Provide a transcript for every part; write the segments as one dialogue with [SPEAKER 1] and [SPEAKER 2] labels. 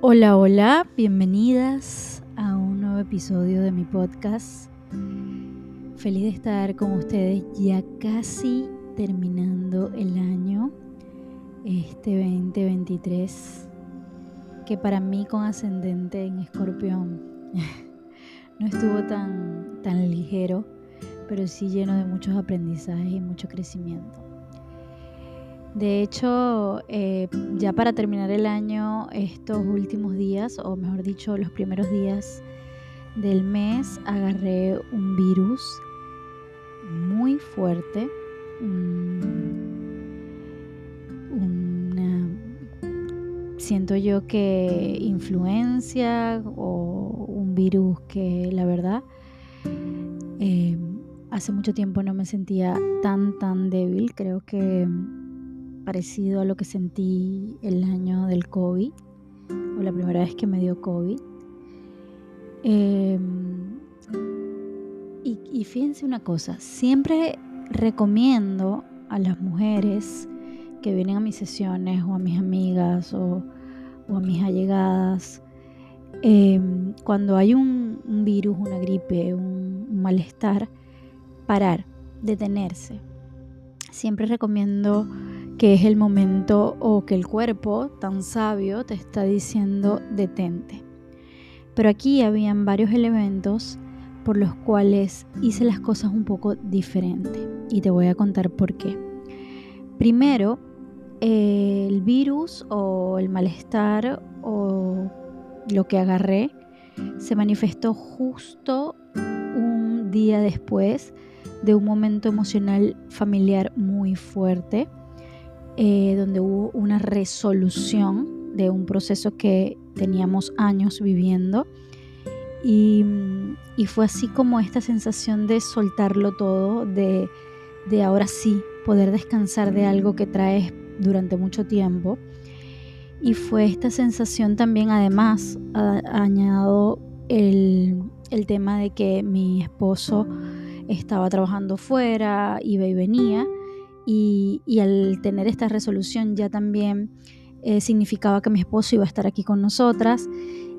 [SPEAKER 1] Hola, hola, bienvenidas a un nuevo episodio de mi podcast. Feliz de estar con ustedes ya casi terminando el año, este 2023, que para mí con ascendente en escorpión no estuvo tan, tan ligero, pero sí lleno de muchos aprendizajes y mucho crecimiento. De hecho, eh, ya para terminar el año, estos últimos días, o mejor dicho, los primeros días del mes, agarré un virus muy fuerte. siento yo que influencia o un virus que la verdad eh, hace mucho tiempo no me sentía tan tan débil. Creo que parecido a lo que sentí el año del COVID, o la primera vez que me dio COVID. Em, y, fíjense una cosa, siempre recomiendo a las mujeres que vienen a mis sesiones o a mis amigas o, a mis allegadas, em, cuando hay un, virus, una gripe, un malestar, parar, detenerse. Siempre recomiendo que es el momento o que el cuerpo tan sabio te está diciendo detente. Pero aquí habían varios elementos por los cuales hice las cosas un poco diferente y te voy a contar por qué. Primero, el virus o el malestar o lo que agarré se manifestó justo un día después de un momento emocional familiar muy fuerte eh, donde hubo una resolución de un proceso que teníamos años viviendo. Y, fue así como esta sensación de soltarlo todo, de, ahora sí poder descansar de algo que traes durante mucho tiempo. Y fue esta sensación también, además, añado el, el tema de que mi esposo estaba trabajando fuera, iba y venía y, al tener esta resolución ya también eh, significaba que mi esposo iba a estar aquí con nosotras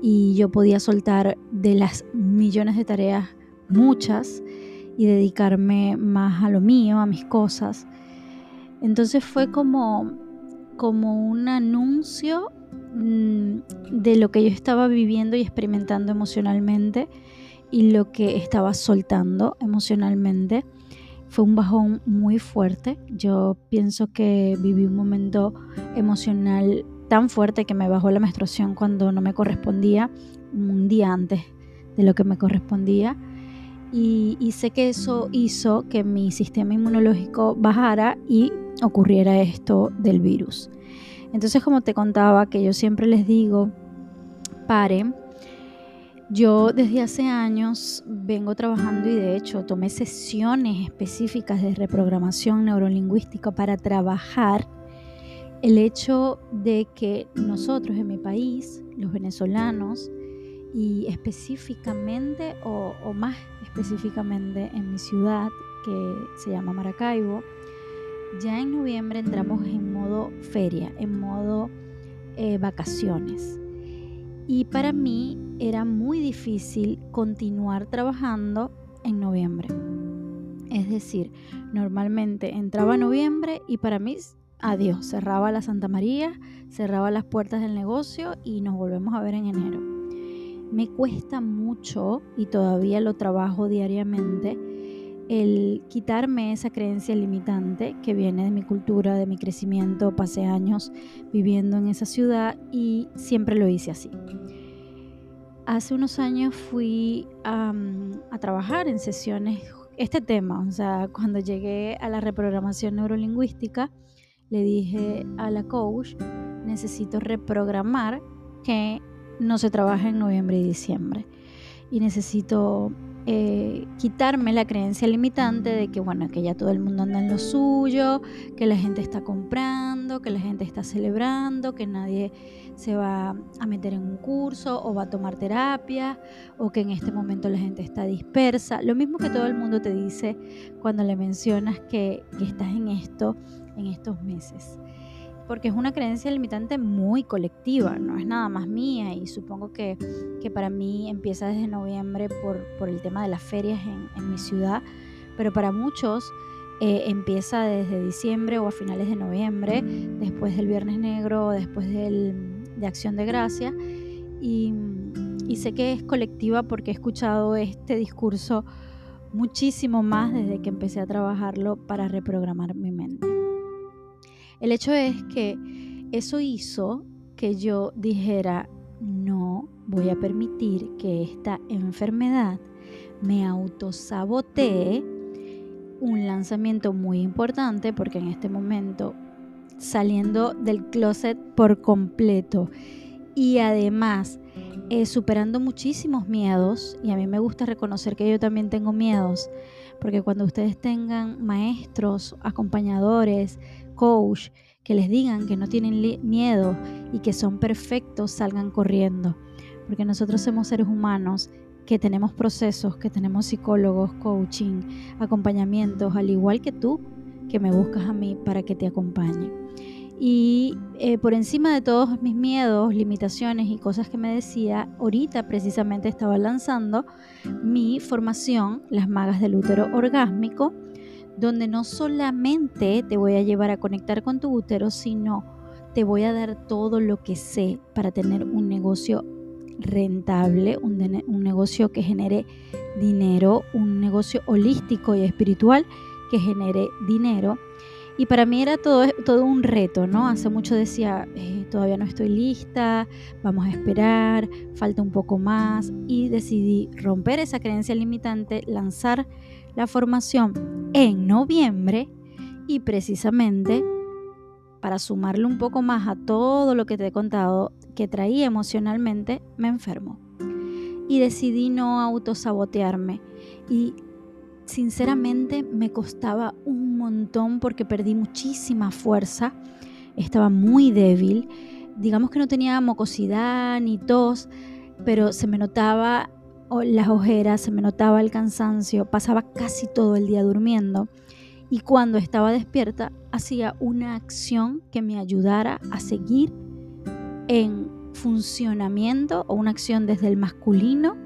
[SPEAKER 1] y yo podía soltar de las millones de tareas muchas y dedicarme más a lo mío, a mis cosas. Entonces fue como, como un anuncio mm, de lo que yo estaba viviendo y experimentando emocionalmente y lo que estaba soltando emocionalmente fue un bajón muy fuerte. Yo pienso que viví un momento emocional tan fuerte que me bajó la menstruación cuando no me correspondía, un día antes de lo que me correspondía. Y, sé que eso hizo que mi sistema inmunológico bajara y ocurriera esto del virus. Entonces, como te contaba, que yo siempre les digo, paren yo desde hace años vengo trabajando y de hecho tomé sesiones específicas de reprogramación neurolingüística para trabajar el hecho de que nosotros en mi país, los venezolanos, y específicamente o, más específicamente en mi ciudad que se llama Maracaibo, ya en noviembre entramos en modo feria, en modo eh, vacaciones. Y para mí era muy difícil continuar trabajando en noviembre. Es decir, normalmente entraba noviembre y para mí, adiós, cerraba la Santa María, cerraba las puertas del negocio y nos volvemos a ver en enero. Me cuesta mucho y todavía lo trabajo diariamente el quitarme esa creencia limitante que viene de mi cultura, de mi crecimiento, pasé años viviendo en esa ciudad y siempre lo hice así. Hace unos años fui a, trabajar en sesiones este tema, o sea, cuando llegué a la reprogramación neurolingüística, le dije a la coach, necesito reprogramar que no se trabaja en noviembre y diciembre. Y necesito eh, quitarme la creencia limitante de que, bueno, que ya todo el mundo anda en lo suyo, que la gente está comprando, que la gente está celebrando, que nadie se va a meter en un curso o va a tomar terapia, o que en este momento la gente está dispersa. Lo mismo que todo el mundo te dice cuando le mencionas que, que estás en esto, en estos meses. Porque es una creencia limitante muy colectiva, no es nada más mía y supongo que, para mí empieza desde noviembre por, el tema de las ferias en, mi ciudad, pero para muchos eh, empieza desde diciembre o a finales de noviembre, después del Viernes Negro, después del, de Acción de Gracia y, y sé que es colectiva porque he escuchado este discurso muchísimo más desde que empecé a trabajarlo para reprogramar mi mente. El hecho es que eso hizo que yo dijera, no voy a permitir que esta enfermedad me autosabotee un lanzamiento muy importante porque en este momento saliendo del closet por completo. Y además eh, superando muchísimos miedos y a mí me gusta reconocer que yo también tengo miedos porque cuando ustedes tengan maestros, acompañadores, coach, que les digan que no tienen miedo y que son perfectos, salgan corriendo. Porque nosotros somos seres humanos que tenemos procesos, que tenemos psicólogos, coaching, acompañamientos, al igual que tú, que me buscas a mí para que te acompañe. Y eh, por encima de todos mis miedos, limitaciones y cosas que me decía, ahorita precisamente estaba lanzando mi formación, Las Magas del Útero Orgásmico, donde no solamente te voy a llevar a conectar con tu útero, sino te voy a dar todo lo que sé para tener un negocio rentable, un, negocio que genere dinero, un negocio holístico y espiritual que genere dinero. Y para mí era todo, un reto, ¿no? Hace mucho decía, eh, todavía no estoy lista, vamos a esperar, falta un poco más. Y decidí romper esa creencia limitante, lanzar la formación en noviembre y precisamente para sumarle un poco más a todo lo que te he contado que traía emocionalmente, me enfermo. Y decidí no autosabotearme. Y sinceramente me costaba un montón porque perdí muchísima fuerza. Estaba muy débil. Digamos que no tenía mocosidad ni tos, pero se me notaba las ojeras, se me notaba el cansancio, pasaba casi todo el día durmiendo y cuando estaba despierta hacía una acción que me ayudara a seguir en funcionamiento o una acción desde el masculino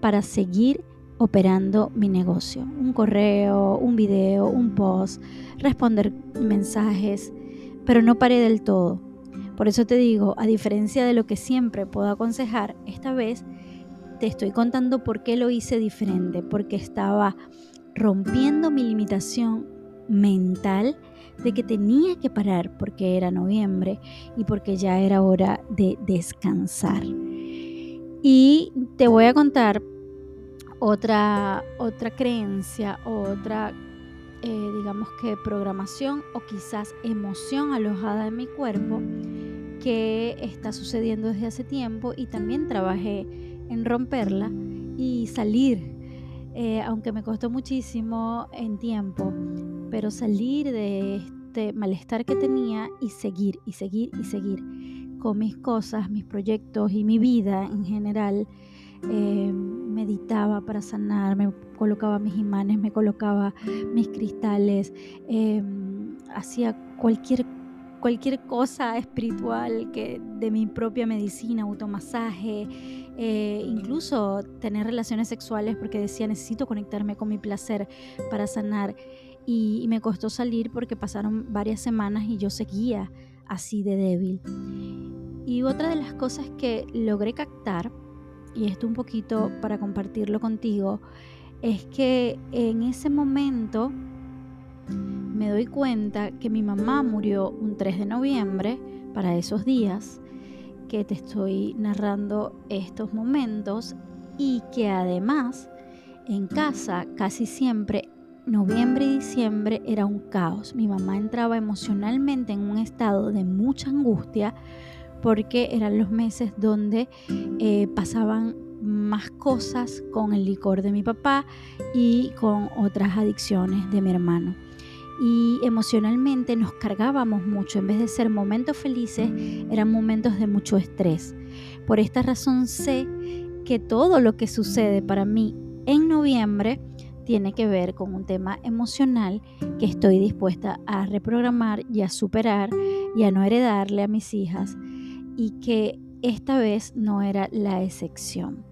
[SPEAKER 1] para seguir operando mi negocio. Un correo, un video, un post, responder mensajes, pero no paré del todo. Por eso te digo, a diferencia de lo que siempre puedo aconsejar, esta vez te estoy contando por qué lo hice diferente, porque estaba rompiendo mi limitación mental de que tenía que parar porque era noviembre y porque ya era hora de descansar. Y te voy a contar otra, otra creencia, otra, eh, digamos que programación o quizás emoción alojada en mi cuerpo que está sucediendo desde hace tiempo y también trabajé en romperla y salir, eh, aunque me costó muchísimo en tiempo, pero salir de este malestar que tenía y seguir y seguir y seguir con mis cosas, mis proyectos y mi vida en general. Eh, meditaba para sanar, me colocaba mis imanes, me colocaba mis cristales, eh, hacía cualquier cualquier cosa espiritual que de mi propia medicina, automasaje, eh, incluso tener relaciones sexuales porque decía necesito conectarme con mi placer para sanar y, me costó salir porque pasaron varias semanas y yo seguía así de débil. Y otra de las cosas que logré captar, y esto un poquito para compartirlo contigo, es que en ese momento me doy cuenta que mi mamá murió un 3 de noviembre para esos días que te estoy narrando estos momentos y que además en casa casi siempre noviembre y diciembre era un caos. Mi mamá entraba emocionalmente en un estado de mucha angustia porque eran los meses donde eh, pasaban más cosas con el licor de mi papá y con otras adicciones de mi hermano y emocionalmente nos cargábamos mucho. En vez de ser momentos felices, eran momentos de mucho estrés. Por esta razón sé que todo lo que sucede para mí en noviembre tiene que ver con un tema emocional que estoy dispuesta a reprogramar y a superar y a no heredarle a mis hijas y que esta vez no era la excepción.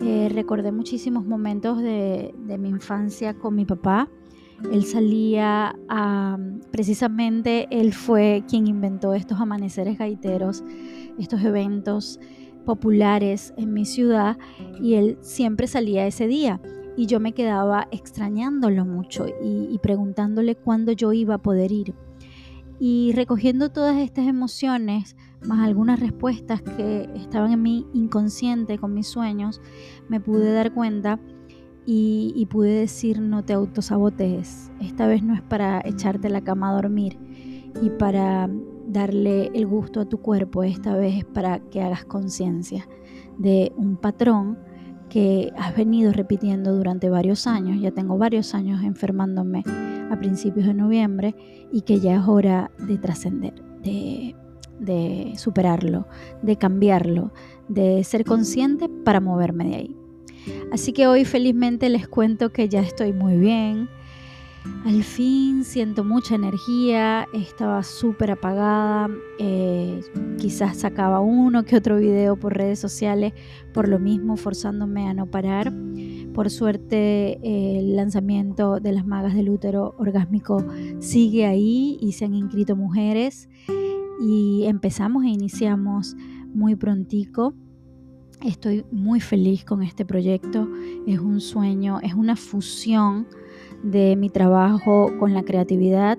[SPEAKER 1] Eh, recordé muchísimos momentos de, de, mi infancia con mi papá. Él salía precisamente, él fue quien inventó estos amaneceres gaiteros, estos eventos populares en mi ciudad y él siempre salía ese día y yo me quedaba extrañándolo mucho y, y preguntándole cuándo yo iba a poder ir. Y recogiendo todas estas emociones, más algunas respuestas que estaban en mi inconsciente con mis sueños, me pude dar cuenta y, pude decir no te autosabotees. Esta vez no es para echarte la cama a dormir y para darle el gusto a tu cuerpo, esta vez es para que hagas conciencia de un patrón que has venido repitiendo durante varios años. Ya tengo varios años enfermándome a principios de noviembre y que ya es hora de trascender, de de superarlo, de cambiarlo, de ser consciente para moverme de ahí. Así que hoy felizmente les cuento que ya estoy muy bien. Al fin siento mucha energía, estaba súper apagada, eh, quizás sacaba uno que otro video por redes sociales, por lo mismo forzándome a no parar. Por suerte el lanzamiento de las magas del útero orgásmico sigue ahí y se han inscrito mujeres y empezamos e iniciamos muy prontico. Estoy muy feliz con este proyecto. Es un sueño, es una fusión de mi trabajo con la creatividad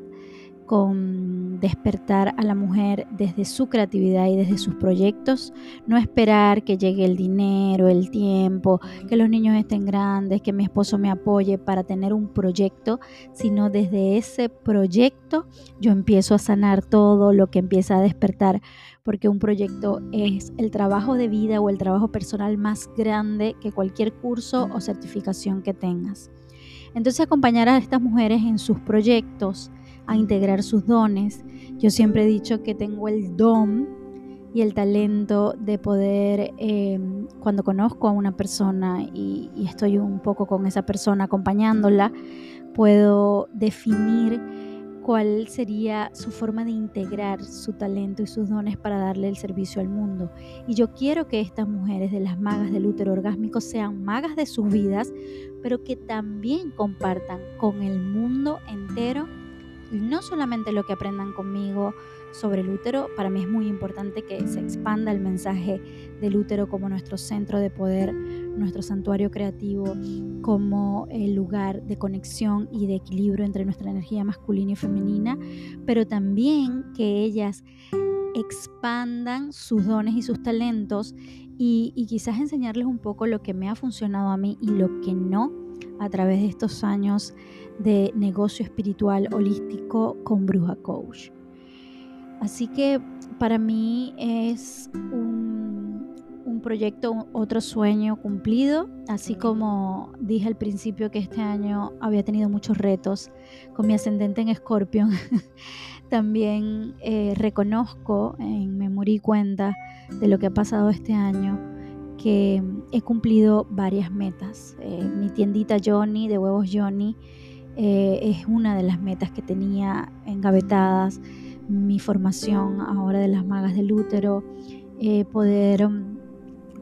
[SPEAKER 1] con despertar a la mujer desde su creatividad y desde sus proyectos, no esperar que llegue el dinero, el tiempo, que los niños estén grandes, que mi esposo me apoye para tener un proyecto, sino desde ese proyecto yo empiezo a sanar todo lo que empieza a despertar, porque un proyecto es el trabajo de vida o el trabajo personal más grande que cualquier curso o certificación que tengas. Entonces acompañar a estas mujeres en sus proyectos, a integrar sus dones. Yo siempre he dicho que tengo el don y el talento de poder, em, cuando conozco a una persona y, y estoy un poco con esa persona acompañándola, puedo definir cuál sería su forma de integrar su talento y sus dones para darle el servicio al mundo. Y yo quiero que estas mujeres de las magas del útero orgásmico sean magas de sus vidas, pero que también compartan con el mundo entero no solamente lo que aprendan conmigo sobre el útero, para mí es muy importante que se expanda el mensaje del útero como nuestro centro de poder, nuestro santuario creativo, como el lugar de conexión y de equilibrio entre nuestra energía masculina y femenina, pero también que ellas expandan sus dones y sus talentos y, quizás enseñarles un poco lo que me ha funcionado a mí y lo que no a través de estos años de negocio espiritual holístico con Bruja Coach. Así que para mí es un, un, proyecto, otro sueño cumplido, así como dije al principio que este año había tenido muchos retos con mi ascendente en Escorpio. También eh, reconozco, en me morí cuenta de lo que ha pasado este año, que he cumplido varias metas. Eh, mi tiendita Johnny, de huevos Johnny, eh, es una de las metas que tenía engavetadas. Mi formación ahora de las magas del útero, eh, poder um,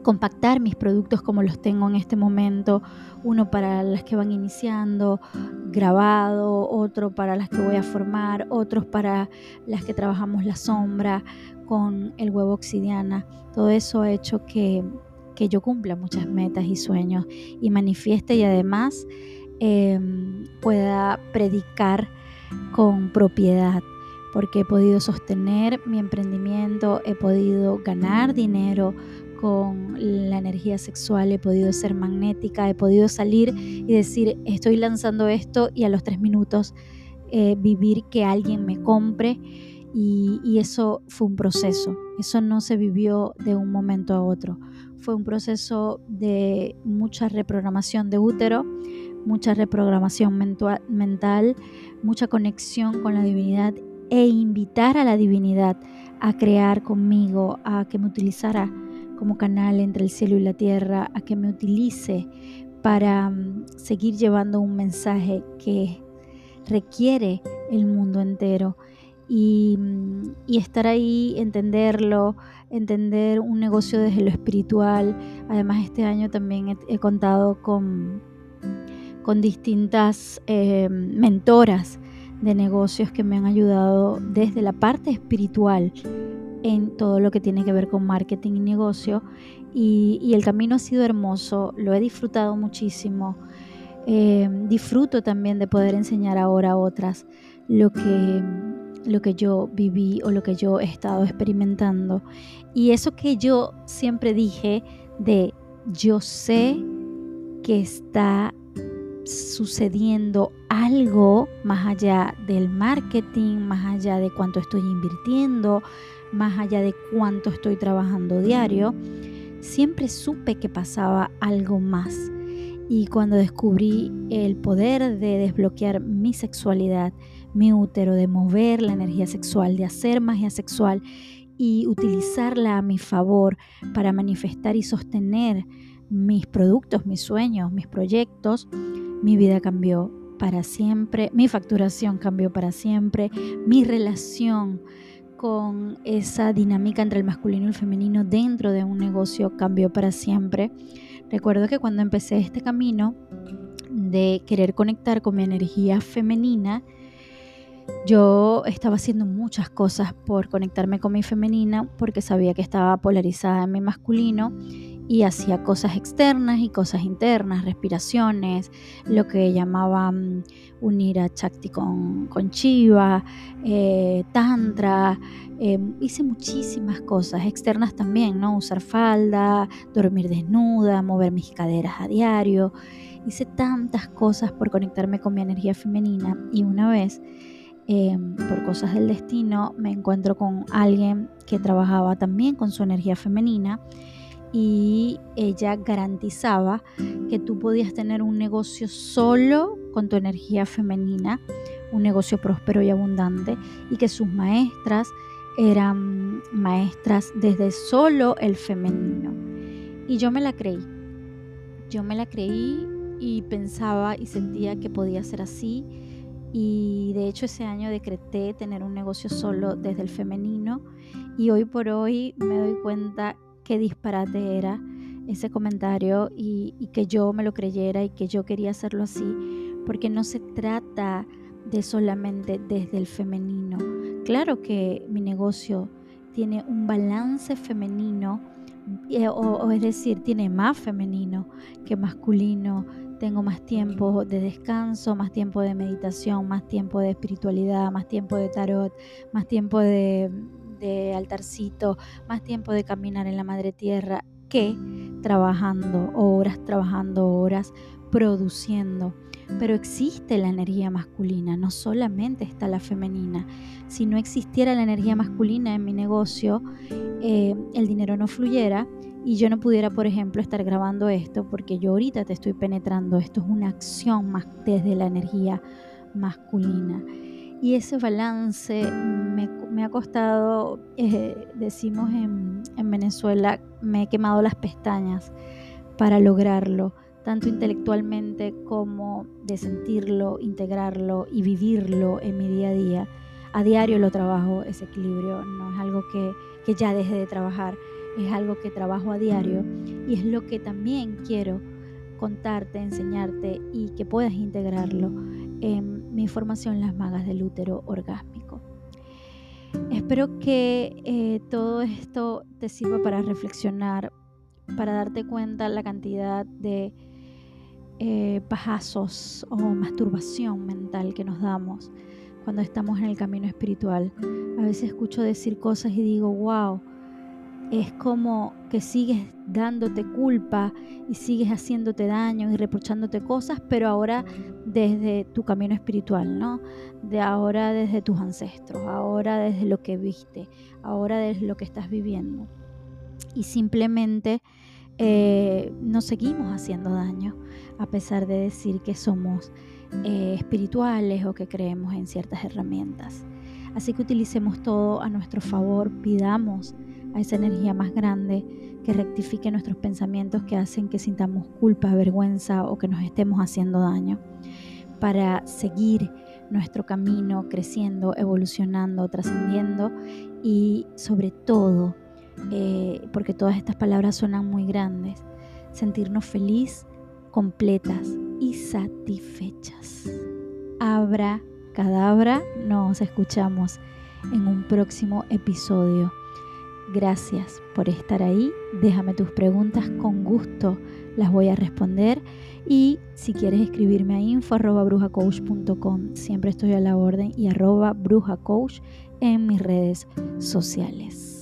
[SPEAKER 1] compactar mis productos como los tengo en este momento, uno para las que van iniciando, grabado, otro para las que voy a formar, otros para las que trabajamos la sombra con el huevo obsidiana. Todo eso ha hecho que que yo cumpla muchas metas y sueños y manifieste y además em, pueda predicar con propiedad porque he podido sostener mi emprendimiento, he podido ganar dinero con la energía sexual, he podido ser magnética, he podido salir y decir, estoy lanzando esto y a los tres minutos eh, vivir que alguien me compre y, y eso fue un proceso, eso no se vivió de un momento a otro, fue un proceso de mucha reprogramación de útero, mucha reprogramación mental, mucha conexión con la divinidad e invitar a la divinidad a crear conmigo, a que me utilizara como canal entre el cielo y la tierra, a que me utilice para mm, seguir llevando un mensaje que requiere el mundo entero y, estar ahí, entenderlo, entender un negocio desde lo espiritual. Además, este año también he, contado con, con distintas eh, mentoras de negocios que me han ayudado desde la parte espiritual en todo lo que tiene que ver con marketing y negocio. Y, el camino ha sido hermoso, lo he disfrutado muchísimo. Eh, disfruto también de poder enseñar ahora a otras lo que, lo que yo viví o lo que yo he estado experimentando. Y eso que yo siempre dije de yo sé que está sucediendo algo más allá del marketing, más allá de cuánto estoy invirtiendo, más allá de cuánto estoy trabajando diario, siempre supe que pasaba algo más. Y cuando descubrí el poder de desbloquear mi sexualidad, mi útero, de mover la energía sexual, de hacer magia sexual y utilizarla a mi favor para manifestar y sostener mis productos, mis sueños, mis proyectos, mi vida cambió para siempre, mi facturación cambió para siempre, mi relación con esa dinámica entre el masculino y el femenino dentro de un negocio cambió para siempre. Recuerdo que cuando empecé este camino de querer conectar con mi energía femenina, yo estaba haciendo muchas cosas por conectarme con mi femenina porque sabía que estaba polarizada en mi masculino y hacía cosas externas y cosas internas, respiraciones, lo que llamaban unir a Chakti con, con Chiva, eh, Tantra. Em, hice muchísimas cosas externas también, ¿no? Usar falda, dormir desnuda, mover mis caderas a diario. Hice tantas cosas por conectarme con mi energía femenina y una vez, em, por cosas del destino, me encuentro con alguien que trabajaba también con su energía femenina y ella garantizaba que tú podías tener un negocio solo con tu energía femenina, un negocio próspero y abundante y que sus maestras eran maestras desde solo el femenino. Y yo me la creí. Yo me la creí y pensaba y sentía que podía ser así. Y de hecho ese año decreté tener un negocio solo desde el femenino y hoy por hoy me doy cuenta qué disparate era ese comentario y, que yo me lo creyera y que yo quería hacerlo así, porque no se trata de solamente desde el femenino. Claro que mi negocio tiene un balance femenino, eh, o, es decir, tiene más femenino que masculino. Tengo más tiempo de descanso, más tiempo de meditación, más tiempo de espiritualidad, más tiempo de tarot, más tiempo de, de altarcito, más tiempo de caminar en la madre tierra que trabajando horas, trabajando horas, produciendo. Pero existe la energía masculina, no solamente está la femenina. Si no existiera la energía masculina en mi negocio, eh, el dinero no fluyera y yo no pudiera, por ejemplo, estar grabando esto porque yo ahorita te estoy penetrando. Esto es una acción más desde la energía masculina. Y ese balance me, ha costado, eh, decimos en, en Venezuela, me he quemado las pestañas para lograrlo, tanto intelectualmente como de sentirlo, integrarlo y vivirlo en mi día a día. A diario lo trabajo, ese equilibrio, no es algo que, que ya deje de trabajar, es algo que trabajo a diario y es lo que también quiero contarte, enseñarte y que puedas integrarlo en mi formación Las Magas del Útero Orgásmico. Espero que eh, todo esto te sirva para reflexionar, para darte cuenta la cantidad de eh, o masturbación mental que nos damos cuando estamos en el camino espiritual. A veces escucho decir cosas y digo, wow, es como que sigues dándote culpa y sigues haciéndote daño y reprochándote cosas, pero ahora desde tu camino espiritual, ¿no? De ahora desde tus ancestros, ahora desde lo que viste, ahora desde lo que estás viviendo. Y simplemente eh, nos seguimos haciendo daño, a pesar de decir que somos eh, espirituales o que creemos en ciertas herramientas. Así que utilicemos todo a nuestro favor, pidamos a esa energía más grande que rectifique nuestros pensamientos que hacen que sintamos culpa, vergüenza o que nos estemos haciendo daño, para seguir nuestro camino, creciendo, evolucionando, trascendiendo y sobre todo, eh, porque todas estas palabras suenan muy grandes, sentirnos feliz, completas y satisfechas. Abra cadabra, nos escuchamos en un próximo episodio. Gracias por estar ahí. Déjame tus preguntas con gusto, las voy a responder. Y si quieres escribirme a info siempre estoy a la orden y arroba brujacoach en mis redes sociales.